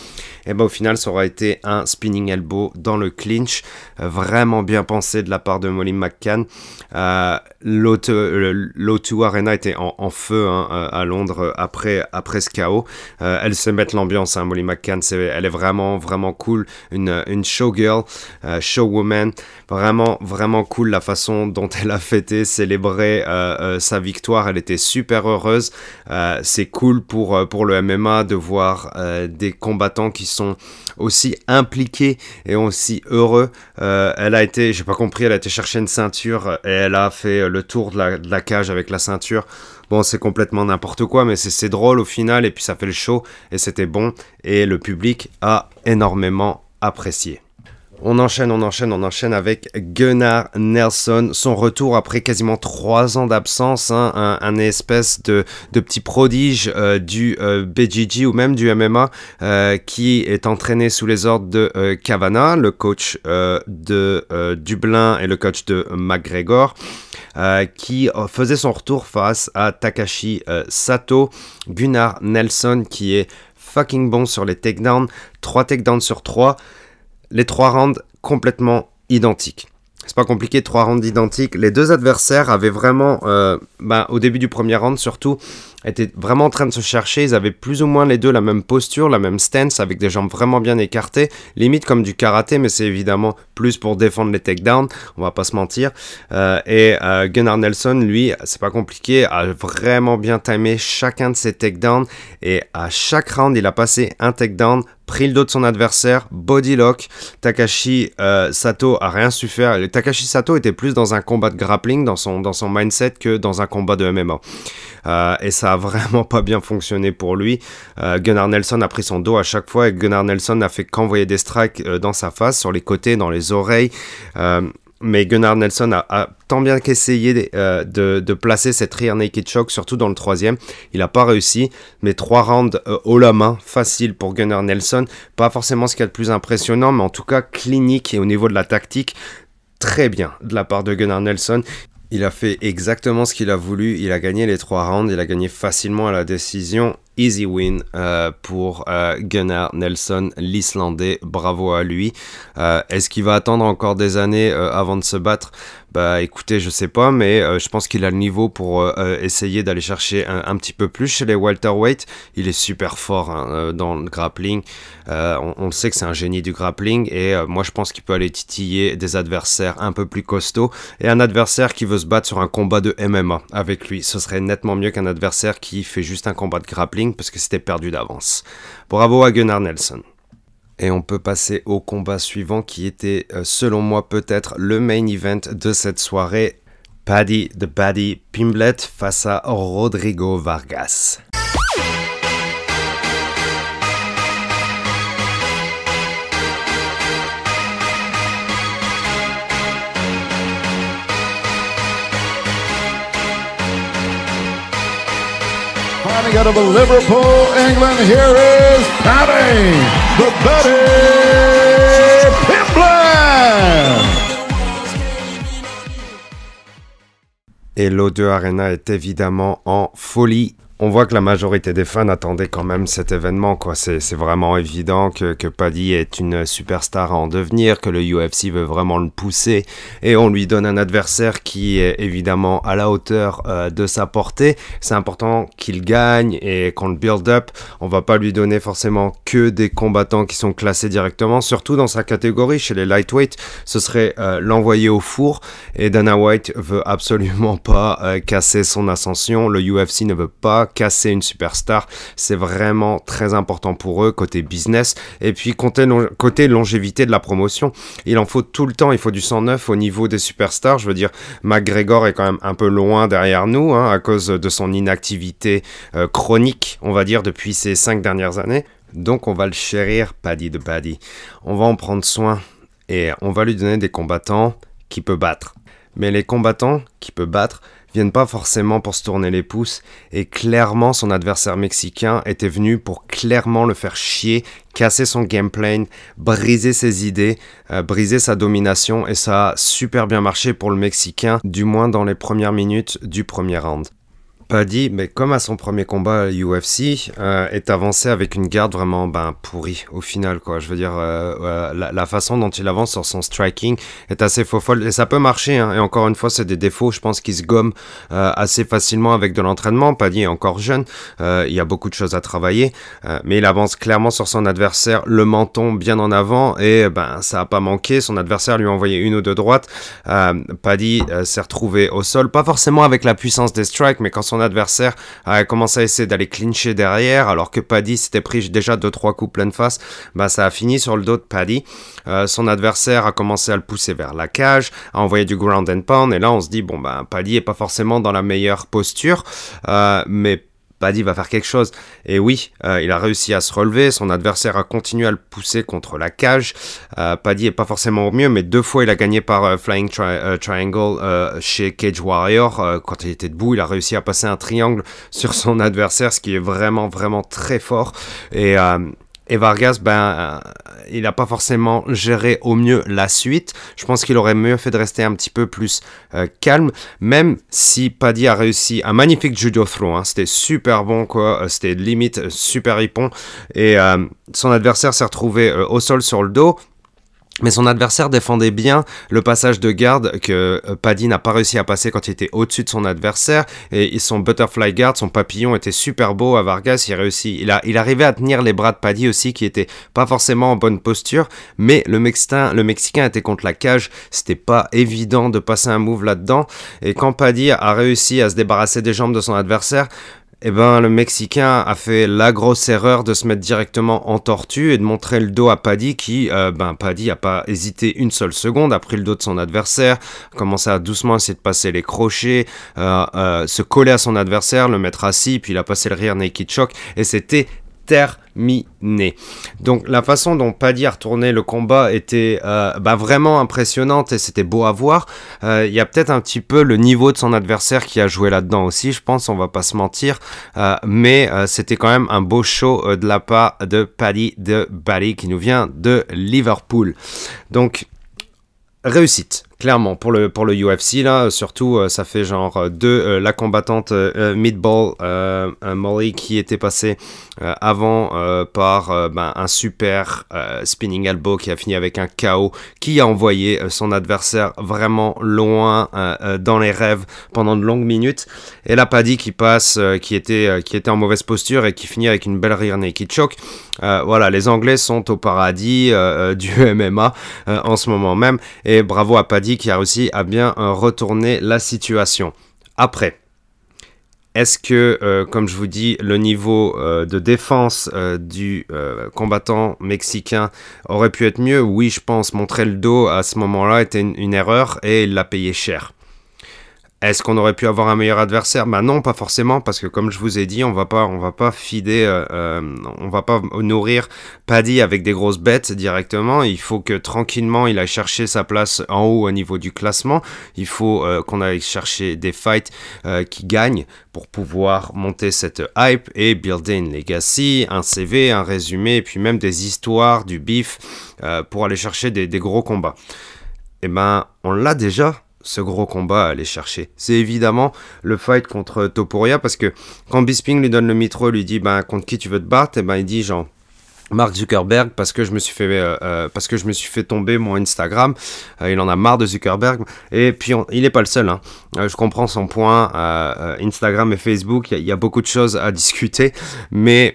[SPEAKER 2] Et ben au final, ça aura été un spinning elbow dans le clinch, euh, vraiment bien pensé de la part de Molly McCann. L'O2 Arena était en, feu hein, à Londres après, après ce chaos. elle sait mettre l'ambiance, hein, Molly McCann, elle est vraiment, vraiment cool. Une, une showgirl, showwoman, vraiment, vraiment cool la façon dont elle a fêté, célébré euh, euh, sa victoire, elle était super heureuse. Euh, c'est cool pour, pour le MMA de voir des combattants qui sont aussi impliqués et aussi heureux. elle a été, j'ai pas compris, elle a été chercher une ceinture et elle a fait le tour de la, de la cage avec la ceinture. Bon, c'est complètement n'importe quoi, mais c'est drôle au final, et puis ça fait le show, et c'était bon, et le public a énormément apprécié. On enchaîne, on enchaîne, on enchaîne avec Gunnar Nelson, son retour après quasiment trois ans d'absence, hein, un, espèce de, petit prodige euh, du euh, BJJ ou même du MMA euh, qui est entraîné sous les ordres de Cavana, le coach de Dublin et le coach de McGregor. qui faisait son retour face à Takashi Sato, Gunnar Nelson qui est fucking bon sur les takedowns, 3 takedowns sur 3 les trois rounds complètement identiques. C'est pas compliqué, trois rounds identiques. Les deux adversaires avaient vraiment, euh, bah, au début du premier round surtout, étaient vraiment en train de se chercher. Ils avaient plus ou moins les deux la même posture, la même stance, avec des jambes vraiment bien écartées, limite comme du karaté, mais c'est évidemment plus pour défendre les takedowns, on va pas se mentir. Euh, et euh, Gunnar Nelson, lui, c'est pas compliqué, a vraiment bien timé chacun de ses takedowns, et à chaque round, il a passé un takedown pris le dos de son adversaire, body lock. Takashi euh, Sato a rien su faire. Takashi Sato était plus dans un combat de grappling, dans son, dans son mindset, que dans un combat de MMA. Et ça vraiment pas bien fonctionné pour lui. Euh, Gunnar Nelson a pris son dos à chaque fois et Gunnar Nelson n'a fait qu'envoyer des strikes euh, dans sa face, sur les côtés, dans les oreilles mais Gunnar Nelson a, tant bien qu'essayé de, placer cette rear naked choke, surtout dans le troisième. Il n'a pas réussi, mais trois rounds haut la main, facile pour Gunnar Nelson. Pas forcément ce qu'il y a de plus impressionnant, mais en tout cas clinique et au niveau de la tactique, très bien de la part de Gunnar Nelson. Il a fait exactement ce qu'il a voulu. Il a gagné les trois rounds. Il a gagné facilement à la décision. Easy win euh, pour euh, Gunnar Nelson, l'Islandais. Bravo à lui. Euh, est-ce qu'il va attendre encore des années avant de se battre? Bah écoutez, je sais pas, mais euh, je pense qu'il a le niveau pour euh, euh, essayer d'aller chercher un, petit peu plus chez les welterweight. Il est super fort hein, dans le grappling. On, on, sait que c'est un génie du grappling et moi je pense qu'il peut aller titiller des adversaires un peu plus costauds et un adversaire qui veut se battre sur un combat de MMA avec lui. Ce serait nettement mieux qu'un adversaire qui fait juste un combat de grappling parce que c'était perdu d'avance. Bravo à Gunnar Nelson. Et on peut passer au combat suivant qui était, euh, selon moi, peut-être le main event de cette soirée. Paddy the Paddy Pimblet face à Rodrigo Vargas.
[SPEAKER 1] Out of Liverpool, England, here is Paddy, the Betty Pimblett.
[SPEAKER 2] Et l'O2 Arena est évidemment en folie on voit que la majorité des fans attendaient quand même cet événement. quoi. C'est vraiment évident que, que Paddy est une superstar à en devenir, que le UFC veut vraiment le pousser, et on lui donne un adversaire qui est évidemment à la hauteur euh, de sa portée. C'est important qu'il gagne et qu'on le build up. On va pas lui donner forcément que des combattants qui sont classés directement, surtout dans sa catégorie chez les lightweight. Ce serait euh, l'envoyer au four, et Dana White veut absolument pas euh, casser son ascension. Le UFC ne veut pas casser une superstar. C'est vraiment très important pour eux côté business. Et puis côté, longévité de la promotion, il en faut tout le temps. Il faut du 109 au niveau des superstars. Je veux dire, McGregor est quand même un peu loin derrière nous hein, à cause de son inactivité euh, chronique, on va dire, depuis ces cinq dernières années. Donc on va le chérir, Paddy de Paddy. On va en prendre soin et on va lui donner des combattants qui peut battre. Mais les combattants qui peut battre, viennent pas forcément pour se tourner les pouces, et clairement son adversaire mexicain était venu pour clairement le faire chier, casser son gameplay, briser ses idées, euh, briser sa domination, et ça a super bien marché pour le Mexicain, du moins dans les premières minutes du premier round. Paddy, mais comme à son premier combat UFC, euh, est avancé avec une garde vraiment ben, pourrie au final. quoi. Je veux dire, euh, euh, la, façon dont il avance sur son striking est assez faux folle. Et ça peut marcher. Hein. Et encore une fois, c'est des défauts. Je pense qu'il se gomme assez facilement avec de l'entraînement. Paddy est encore jeune. il y a beaucoup de choses à travailler. mais il avance clairement sur son adversaire, le menton bien en avant. Et ben, ça n'a pas manqué. Son adversaire lui a envoyé une ou deux droites. Paddy s'est retrouvé au sol. Pas forcément avec la puissance des strikes, mais quand son adversaire a commencé à essayer d'aller clincher derrière, alors que Paddy s'était pris déjà 2-3 coups pleine face, bah ça a fini sur le dos de Paddy. Euh, son adversaire a commencé à le pousser vers la cage, a envoyé du ground and pound, et là on se dit, bon bah Paddy est pas forcément dans la meilleure posture, euh, mais Paddy va faire quelque chose. Et oui, euh, il a réussi à se relever, son adversaire a continué à le pousser contre la cage. Euh, Paddy est pas forcément au mieux, mais deux fois il a gagné par euh, Flying Triangle chez Cage Warrior. quand il était debout, il a réussi à passer un triangle sur son adversaire, ce qui est vraiment, vraiment très fort. Et et Vargas, ben, euh, il n'a pas forcément géré au mieux la suite. Je pense qu'il aurait mieux fait de rester un petit peu plus euh, calme, même si Paddy a réussi un magnifique judo throw. Hein. C'était super bon, quoi. Euh, c'était limite super hippon. Et son adversaire s'est retrouvé au sol sur le dos. Mais son adversaire défendait bien le passage de garde que euh, Paddy n'a pas réussi à passer quand il était au-dessus de son adversaire. Et son butterfly guard, son papillon était super beau à Vargas. Il réussit. Il, a, il arrivait à tenir les bras de Paddy aussi, qui était pas forcément en bonne posture. Mais le Mexicain, le Mexicain était contre la cage. C'était pas évident de passer un move là-dedans. Et quand Paddy a réussi à se débarrasser des jambes de son adversaire, eh ben, le Mexicain a fait la grosse erreur de se mettre directement en tortue et de montrer le dos à Paddy qui, euh, ben, Paddy a pas hésité une seule seconde, a pris le dos de son adversaire, a commencé à doucement essayer de passer les crochets, euh, euh, se coller à son adversaire, le mettre assis, puis il a passé le rear naked choke et c'était terminé. Donc la façon dont Paddy a retourné le combat était euh, bah, vraiment impressionnante et c'était beau à voir. Euh, il y a peut-être un petit peu le niveau de son adversaire qui a joué là-dedans aussi, je pense, on va pas se mentir. Euh, mais c'était quand même un beau show de la part de Paddy de Bali qui nous vient de Liverpool. Donc réussite clairement pour le pour le UFC là surtout euh, ça fait genre euh, deux euh, la combattante Meatball Molly qui était passée avant par ben, un super spinning elbow qui a fini avec un KO qui a envoyé son adversaire vraiment loin dans les rêves pendant de longues minutes. Et la Paddy qui passe qui était qui était en mauvaise posture et qui finit avec une belle rear naked choke. Voilà les anglais sont au paradis du MMA en ce moment même. Et bravo à Paddy qui a réussi à bien euh, retourner la situation. Après, est-ce que, euh, comme je vous dis, le niveau euh, de défense du combattant mexicain aurait pu être mieux? Oui, je pense. Montrer le dos à ce moment-là était une erreur et il l'a payé cher. Est-ce qu'on aurait pu avoir un meilleur adversaire? Bah non, pas forcément, parce que comme je vous ai dit, on va pas, on va pas fider, euh, euh, on va pas nourrir Paddy avec des grosses bêtes directement. Il faut que tranquillement, il aille chercher sa place en haut au niveau du classement. Il faut euh, qu'on aille chercher des fights qui gagnent pour pouvoir monter cette hype et builder une legacy, un CV, un résumé, et puis même des histoires, du beef pour aller chercher des, des gros combats. Eh ben, on l'a déjà ce gros combat à aller chercher. C'est évidemment le fight contre Topuria parce que quand Bisping lui donne le mitro, lui dit ben contre qui tu veux te battre, et ben il dit genre Mark Zuckerberg parce que je me suis fait euh, euh, parce que je me suis fait tomber mon Instagram euh, il en a marre de Zuckerberg et puis il n'est pas le seul hein. je comprends son point Instagram et Facebook il y, a beaucoup de choses à discuter mais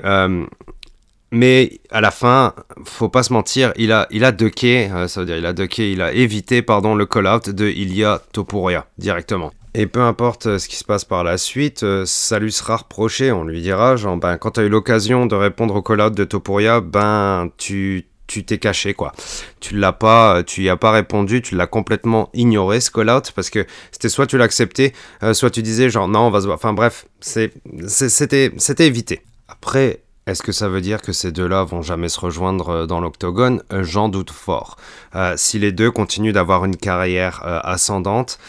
[SPEAKER 2] mais à la fin, faut pas se mentir, il a, il a ducké, euh, ça veut dire il a ducké, il a évité pardon, le call-out de Ilya Topuria directement. Et peu importe euh, ce qui se passe par la suite, euh, ça lui sera reproché. On lui dira, genre, ben, quand tu as eu l'occasion de répondre au call-out de Topuria, ben, tu tu t'es caché quoi. Tu l'as pas, tu y as pas répondu, tu l'as complètement ignoré ce call-out parce que c'était soit tu l'acceptais, soit tu disais genre non on va se voir. Enfin bref, c'était c'était évité. Après est-ce que ça veut dire que ces deux-là vont jamais se rejoindre euh, dans l'octogone? Euh, J'en doute fort. Euh, si les deux continuent d'avoir une carrière ascendante,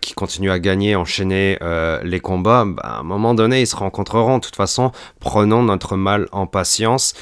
[SPEAKER 2] qui continuent à gagner, enchaîner les combats, bah, à un moment donné, ils se rencontreront. De toute façon, prenons notre mal en patience.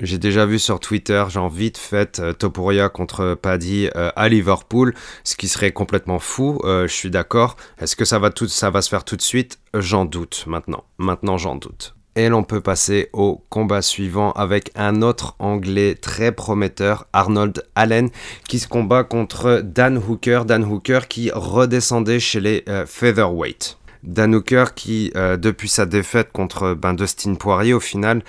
[SPEAKER 2] J'ai déjà vu sur Twitter, genre vite fait, Topuria contre Paddy à Liverpool, ce qui serait complètement fou, je suis d'accord. Est-ce que ça va, tout, ça va se faire tout de suite? J'en doute maintenant. Maintenant, j'en doute. Et l'on peut passer au combat suivant avec un autre Anglais très prometteur, Arnold Allen, qui se combat contre Dan Hooker. Dan Hooker qui redescendait chez les euh, featherweight. Dan Hooker qui, euh, depuis sa défaite contre ben, Dustin Poirier, au final,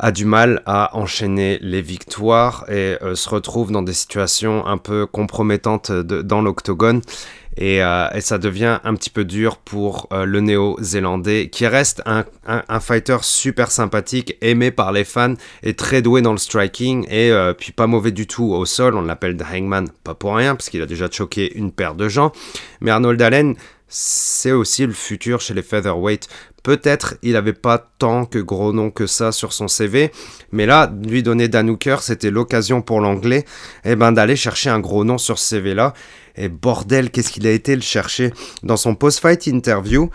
[SPEAKER 2] a du mal à enchaîner les victoires et euh, se retrouve dans des situations un peu compromettantes dans l'octogone. Euh, et, ça devient un petit peu dur pour euh, le néo-zélandais qui reste un, fighter super sympathique, aimé par les fans et très doué dans le striking et euh, puis pas mauvais du tout au sol. On l'appelle The Hangman, pas pour rien parce qu'il a déjà choqué une paire de gens. Mais Arnold Allen, c'est aussi le futur chez les featherweight Peut-être il n'avait pas tant que gros noms que ça sur son CV, mais là, lui donner Dan Hooker, c'était l'occasion pour l'anglais eh ben, d'aller chercher un gros nom sur ce CV-là. Et bordel, qu'est-ce qu'il a été le chercher Dans son post-fight interview,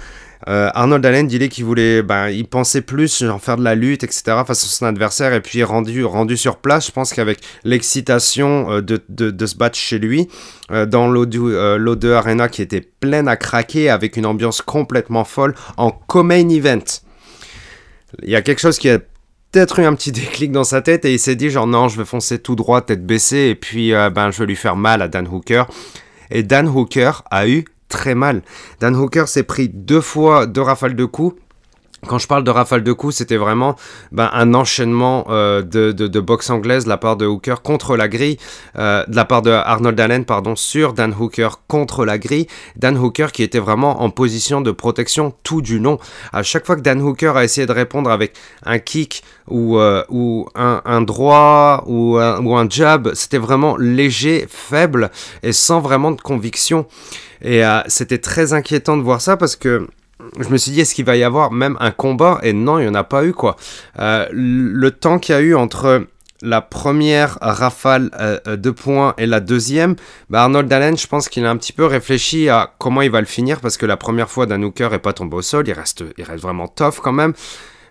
[SPEAKER 2] euh, Arnold Allen disait qu'il voulait, ben, il pensait plus en faire de la lutte, etc. face à son adversaire. Et puis rendu, rendu sur place, je pense qu'avec l'excitation euh, de, de, se battre chez lui, euh, dans l'O2 Arena qui était pleine à craquer, avec une ambiance complètement folle, en co-main event. Il y a quelque chose qui a peut-être eu un petit déclic dans sa tête et il s'est dit genre non, je vais foncer tout droit, tête baissée, et puis ben, je vais lui faire mal à Dan Hooker. Et Dan Hooker a eu très mal. Dan Hooker s'est pris deux fois deux rafales de coups. Quand je parle de rafale de coups, c'était vraiment ben, un enchaînement euh, de, boxe anglaise de la part de Hooker contre la grille, euh, de la part de Arnold Allen, pardon, sur Dan Hooker contre la grille. Dan Hooker qui était vraiment en position de protection tout du long. À chaque fois que Dan Hooker a essayé de répondre avec un kick ou, euh, un, droit ou un, jab, c'était vraiment léger, faible et sans vraiment de conviction. Et c'était très inquiétant de voir ça parce que je me suis dit, est-ce qu'il va y avoir même un combat? Et non, il n'y en a pas eu, quoi. Euh, le temps qu'il y a eu entre la première rafale euh, de points et la deuxième, bah Arnold Allen, je pense qu'il a un petit peu réfléchi à comment il va le finir parce que la première fois, Dan Hooker n'est pas tombé au sol, il reste, il reste vraiment tough quand même.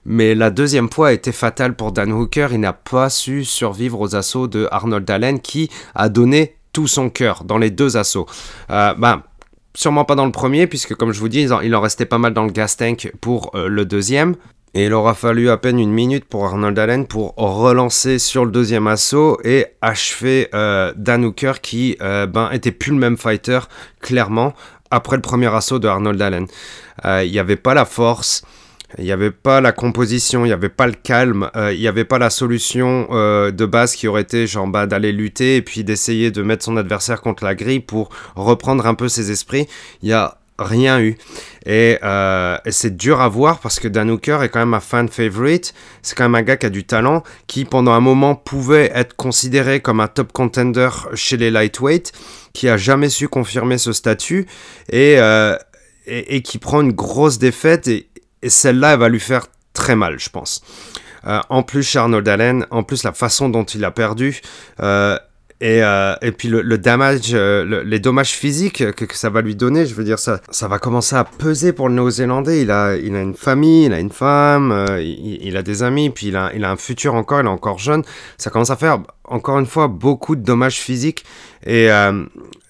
[SPEAKER 2] Mais la deuxième fois a été fatale pour Dan Hooker, il n'a pas su survivre aux assauts de Arnold Allen qui a donné tout son cœur dans les deux assauts. Euh, bah, Sûrement pas dans le premier, puisque comme je vous dis, il en restait pas mal dans le gas tank pour euh, le deuxième. Et il aura fallu à peine une minute pour Arnold Allen pour relancer sur le deuxième assaut et achever euh, Dan Hooker qui euh, ben, était plus le même fighter, clairement, après le premier assaut de Arnold Allen. Il n'y avait pas la force, il n'y avait pas la composition, il n'y avait pas le calme, euh, il n'y avait pas la solution euh, de base qui aurait été genre bah, d'aller lutter et puis d'essayer de mettre son adversaire contre la grille pour reprendre un peu ses esprits. Il n'y a rien eu. Euh, et, c'est dur à voir parce que Dan Hooker est quand même un fan favorite. C'est quand même un gars qui a du talent, qui pendant un moment pouvait être considéré comme un top contender chez les lightweight, qui a jamais su confirmer ce statut et, et, et qui prend une grosse défaite et, et celle-là, elle va lui faire très mal, je pense. Euh, en plus, Arnold Allen, en plus la façon dont il a perdu, euh, et, euh, et, puis le, damage, les dommages physiques que, ça va lui donner, je veux dire, ça, ça va commencer à peser pour le Néo-Zélandais. Il a, il a une famille, il a une femme, il, il, a des amis, puis il a, il a un futur encore, il est encore jeune. Ça commence à faire, encore une fois, beaucoup de dommages physiques. Et,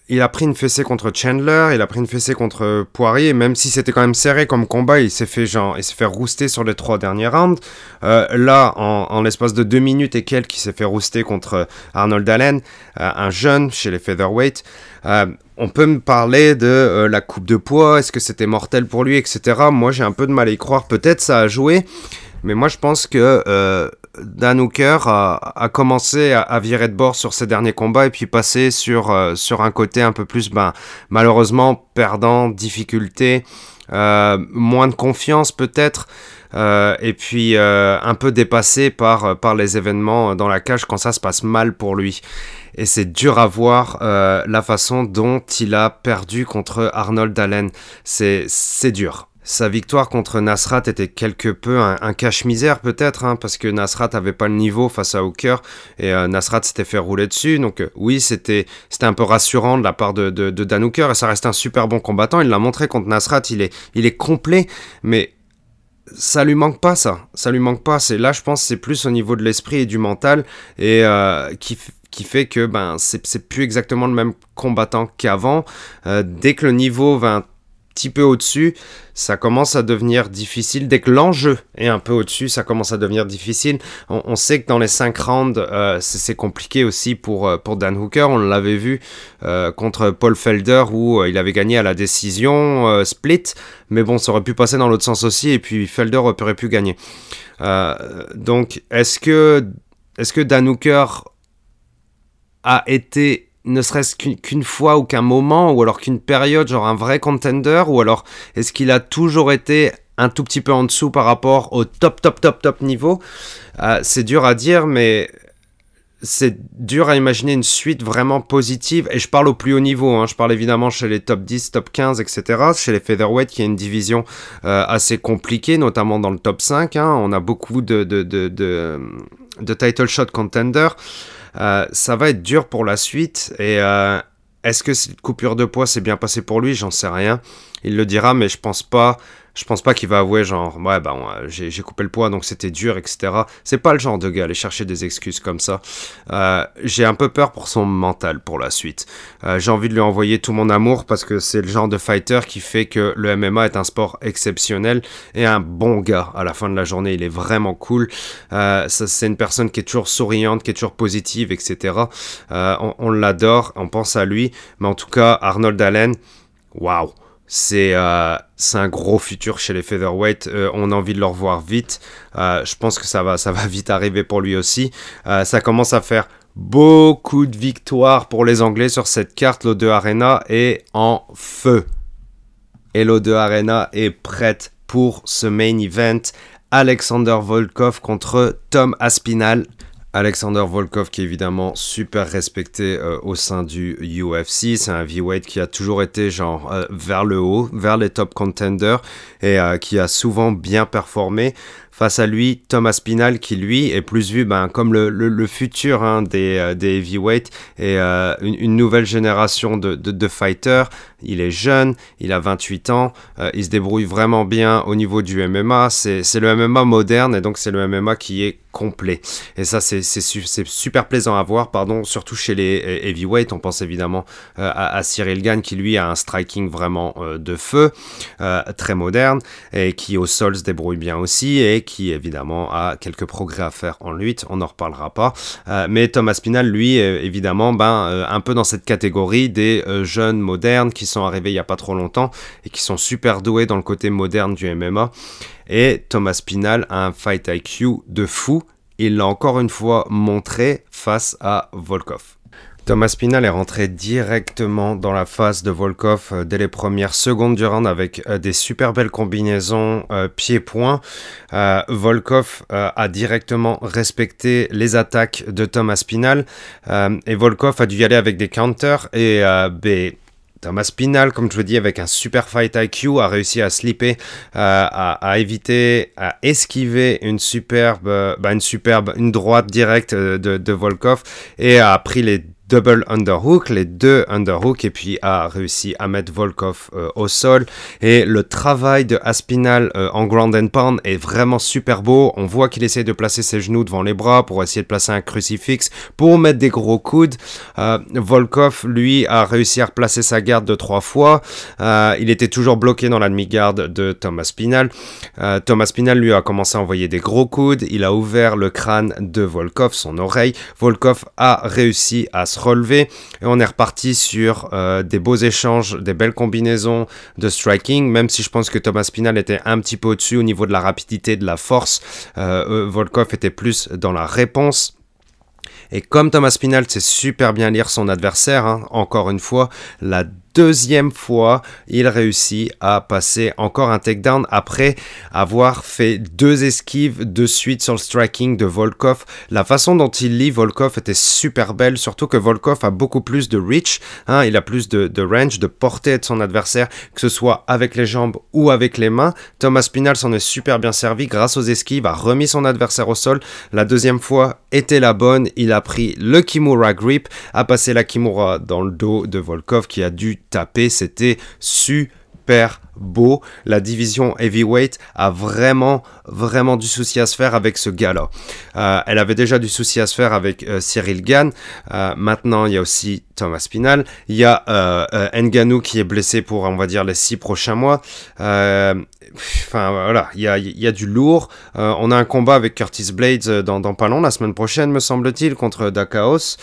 [SPEAKER 2] il a pris une fessée contre Chandler, il a pris une fessée contre Poirier, même si c'était quand même serré comme combat, il s'est fait genre, il s'est fait rouster sur les trois derniers rounds. Euh, là, en, l'espace de deux minutes et quelques, il s'est fait rouster contre Arnold Allen, euh, un jeune chez les featherweight. Euh, on peut me parler de la coupe de poids, est-ce que c'était mortel pour lui, etc. Moi, j'ai un peu de mal à y croire. Peut-être ça a joué, mais moi, je pense que Dan Hooker a, commencé à, virer de bord sur ses derniers combats et puis passer sur, euh, sur un côté un peu plus, ben, malheureusement, perdant, difficulté, euh, moins de confiance peut-être. Euh, et puis un peu dépassé par, par les événements dans la cage quand ça se passe mal pour lui. Et c'est dur à voir la façon dont il a perdu contre Arnold Allen. C'est dur. Sa victoire contre Nasrat était quelque peu un, cache-misère peut-être, hein, parce que Nasrat avait pas le niveau face à Hooker et euh, Nasrat s'était fait rouler dessus. Donc euh, oui, c'était un peu rassurant de la part de, de, Dan Hooker et ça reste un super bon combattant. Il l'a montré contre Nasrat, il est, il est complet, mais ça lui manque pas ça. Ça lui manque pas. C'est là, je pense, c'est plus au niveau de l'esprit et du mental et euh, qui qui fait que ben c'est plus exactement le même combattant qu'avant. dès que le niveau va petit peu au-dessus, ça commence à devenir difficile. Dès que l'enjeu est un peu au-dessus, ça commence à devenir difficile. On, sait que dans les 5 rounds, euh, c'est compliqué aussi pour, euh, pour Dan Hooker. On l'avait vu euh, contre Paul Felder où il avait gagné à la décision split. Mais bon, ça aurait pu passer dans l'autre sens aussi. Et puis Felder aurait pu gagner. donc, est-ce que, est -ce que Dan Hooker a été ne serait-ce qu'une fois ou qu'un moment, ou alors qu'une période, genre un vrai contender, ou alors est-ce qu'il a toujours été un tout petit peu en dessous par rapport au top, top, top, top niveau? Euh, C'est dur à dire, mais c'est dur à imaginer une suite vraiment positive. Et je parle au plus haut niveau. Hein. Je parle évidemment chez les top 10, top 15, etc. Chez les featherweight, qui est une division euh, assez compliquée, notamment dans le top 5. Hein. On a beaucoup de, de, title shot contenders. Euh, ça va être dur pour la suite. Et euh, est-ce que cette coupure de poids s'est bien passée pour lui? J'en sais rien. Il le dira, mais je pense pas je pense pas qu'il va avouer genre ouais bah j'ai coupé le poids donc c'était dur etc. C'est pas le genre de gars aller chercher des excuses comme ça. Euh, j'ai un peu peur pour son mental pour la suite. Euh, j'ai envie de lui envoyer tout mon amour parce que c'est le genre de fighter qui fait que le MMA est un sport exceptionnel et un bon gars à la fin de la journée. Il est vraiment cool. Euh, c'est une personne qui est toujours souriante, qui est toujours positive etc. on, on l'adore, on pense à lui. Mais en tout cas Arnold Allen, waouh euh, c'est un gros futur chez les featherweight. Euh, on a envie de le revoir vite. Euh, je pense que ça va, ça va vite arriver pour lui aussi. ça commence à faire beaucoup de victoires pour les Anglais sur cette carte. L'O2 Arena est en feu. Et l'O2 Arena est prête pour ce main event. Alexander Volkov contre Tom Aspinall. Alexander Volkov qui est évidemment super respecté euh, au sein du UFC, c'est un heavyweight qui a toujours été genre euh, vers le haut, vers les top contenders et euh, qui a souvent bien performé. Face à lui, Thomas Pinal qui lui est plus vu ben, comme le, le, futur hein, des, des heavyweights et une, nouvelle génération de, de, de, fighters. Il est jeune, il a 28 ans, il se débrouille vraiment bien au niveau du MMA. C'est le MMA moderne et donc c'est le MMA qui est complet. Et ça, c'est super plaisant à voir, pardon, surtout chez les euh, heavyweight. On pense évidemment euh, à, Cyril Gann qui lui a un striking vraiment euh, de feu, très moderne, et qui au sol se débrouille bien aussi, qui évidemment a quelques progrès à faire en lutte. On n'en reparlera pas. mais Thomas Pinal, lui, évidemment, ben, un peu dans cette catégorie des jeunes modernes qui sont arrivés il n'y a pas trop longtemps et qui sont super doués dans le côté moderne du MMA. Et Thomas Pinal a un fight IQ de fou. Il l'a encore une fois montré face à Volkov. Thomas Pinal est rentré directement dans la phase de Volkov euh, dès les premières secondes du round avec euh, des super belles combinaisons euh, pied-point. Volkov a directement respecté les attaques de Thomas Pinal et Volkov a dû y aller avec des counters et Thomas Pinal, comme je vous dis, avec un super fight IQ, a réussi à slipper, euh, à, éviter, à esquiver une superbe, bah, droite directe de, de Volkov et a pris les double underhook, les deux underhooks, et puis a réussi à mettre Volkov euh, au sol. Et le travail de Aspinal euh, en ground and pound est vraiment super beau. On voit qu'il essaie de placer ses genoux devant les bras pour essayer de placer un crucifix pour mettre des gros coudes. Euh, Volkov, lui, a réussi à replacer sa garde de trois fois. il était toujours bloqué dans la demi-garde de Thomas Spinal. Thomas Spinal, lui, a commencé à envoyer des gros coudes. Il a ouvert le crâne de Volkov, son oreille. Volkov a réussi à se relever et on est reparti sur euh, des beaux échanges, des belles combinaisons de striking, même si je pense que Thomas Pinal était un petit peu au-dessus au niveau de la rapidité, de la force. Euh, euh, Volkov était plus dans la réponse. Et comme Thomas Pinal sait super bien lire son adversaire, hein, encore une fois, la deuxième fois, il réussit à passer encore un takedown après avoir fait deux esquives de suite sur le striking de Volkov. La façon dont il lit Volkov était super belle, surtout que Volkov a beaucoup plus de reach, hein, il a plus de, range, de portée de son adversaire, que ce soit avec les jambes ou avec les mains. Thomas Pinal s'en est super bien servi grâce aux esquives, a remis son adversaire au sol. La deuxième fois était la bonne, il a pris le Kimura grip, a passé la Kimura dans le dos de Volkov qui a dû taper, c'était super beau. La division heavyweight a vraiment, vraiment du souci à se faire avec ce gars-là. Euh, elle avait déjà du souci à se faire avec euh, Cyril Gann. Euh, maintenant, il y a aussi Thomas Spinal. Il y a Nganou qui est blessé pour, on va dire, les six prochains mois. Enfin, voilà, il y a, y a, du lourd. on a un combat avec Curtis Blades dans, dans pas la semaine prochaine, me semble-t-il, contre Dakaos.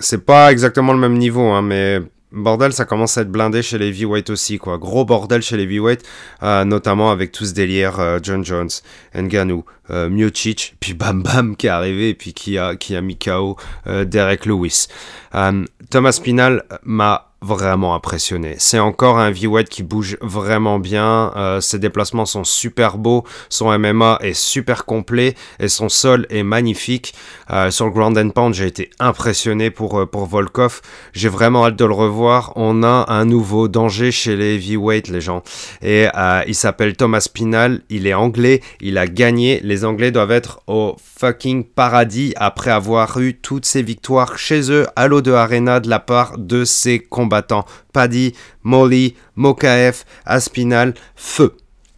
[SPEAKER 2] c'est pas exactement le même niveau, hein, mais bordel, ça commence à être blindé chez les heavyweight aussi, quoi. Gros bordel chez les heavyweight, euh, notamment avec tout ce délire euh, John Jones, Nganou, euh, Miocic, puis Bam Bam qui est arrivé, et puis qui a, qui a mis KO Derek Lewis. Thomas Pinal m'a vraiment impressionné. C'est encore un heavyweight qui bouge vraiment bien. Euh, ses déplacements sont super beaux. Son MMA est super complet et son sol est magnifique. Euh, sur le ground and pound, j'ai été impressionné pour, euh, pour Volkov. J'ai vraiment hâte de le revoir. On a un nouveau danger chez les heavyweights, les gens. Et il s'appelle Thomas Pinal. Il est anglais. Il a gagné. Les Anglais doivent être au fucking paradis après avoir eu toutes ces victoires chez eux à l'eau de Arena de la part de ses combattants. Paddy, Molly, Mokaef, Aspinal, feu.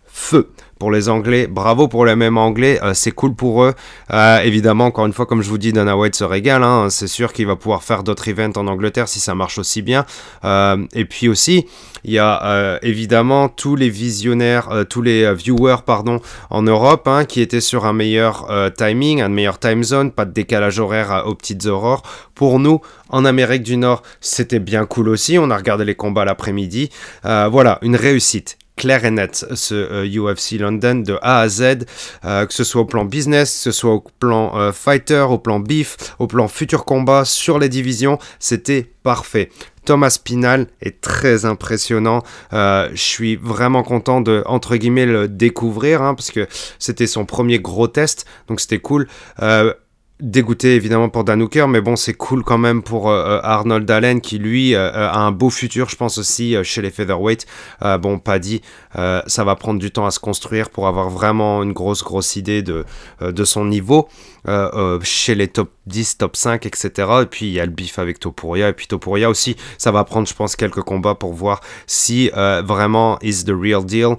[SPEAKER 2] Feu pour les Anglais. Bravo pour les mêmes Anglais, euh, c'est cool pour eux. Euh, évidemment, encore une fois, comme je vous dis, Dana White se régale. Hein. c'est sûr qu'il va pouvoir faire d'autres events en Angleterre si ça marche aussi bien. Euh, et puis aussi, il y a évidemment tous les visionnaires, tous les viewers, pardon, en Europe, hein, qui étaient sur un meilleur timing, un meilleur time zone, pas de décalage horaire aux petites aurores. Pour nous, en Amérique du Nord, c'était bien cool aussi. On a regardé les combats l'après-midi. voilà, une réussite clair et net ce UFC euh, London de A à Z, euh, que ce soit au plan business, que ce soit au plan euh, fighter, au plan beef, au plan futur combat, sur les divisions, c'était parfait. Thomas Pinal est très impressionnant. je suis vraiment content de, entre guillemets, le découvrir, hein, parce que c'était son premier gros test, donc c'était cool dégoûté évidemment pour Dan Hooker, mais bon, c'est cool quand même pour euh, euh, Arnold Allen qui lui euh, a un beau futur, je pense aussi chez les featherweight. bon, pas dit, ça va prendre du temps à se construire pour avoir vraiment une grosse grosse idée de, de son niveau chez les top 10, top 5, etc. Et puis il y a le bif avec Topuria, et puis Topuria aussi, ça va prendre, je pense, quelques combats pour voir si vraiment is the real deal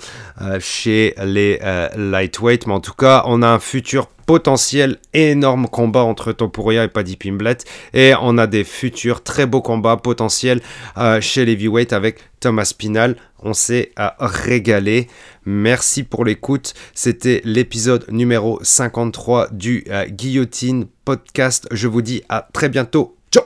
[SPEAKER 2] chez les lightweight. Mais en tout cas, on a un futur potentiel énorme combat entre Topuria et Paddy Pimblet. Et on a des futurs très beaux combats potentiels euh, chez les heavyweight avec Thomas Pinal. On s'est régalé. Merci pour l'écoute. C'était l'épisode numéro 53 du euh, Guillotine Podcast. Je vous dis à très bientôt. Ciao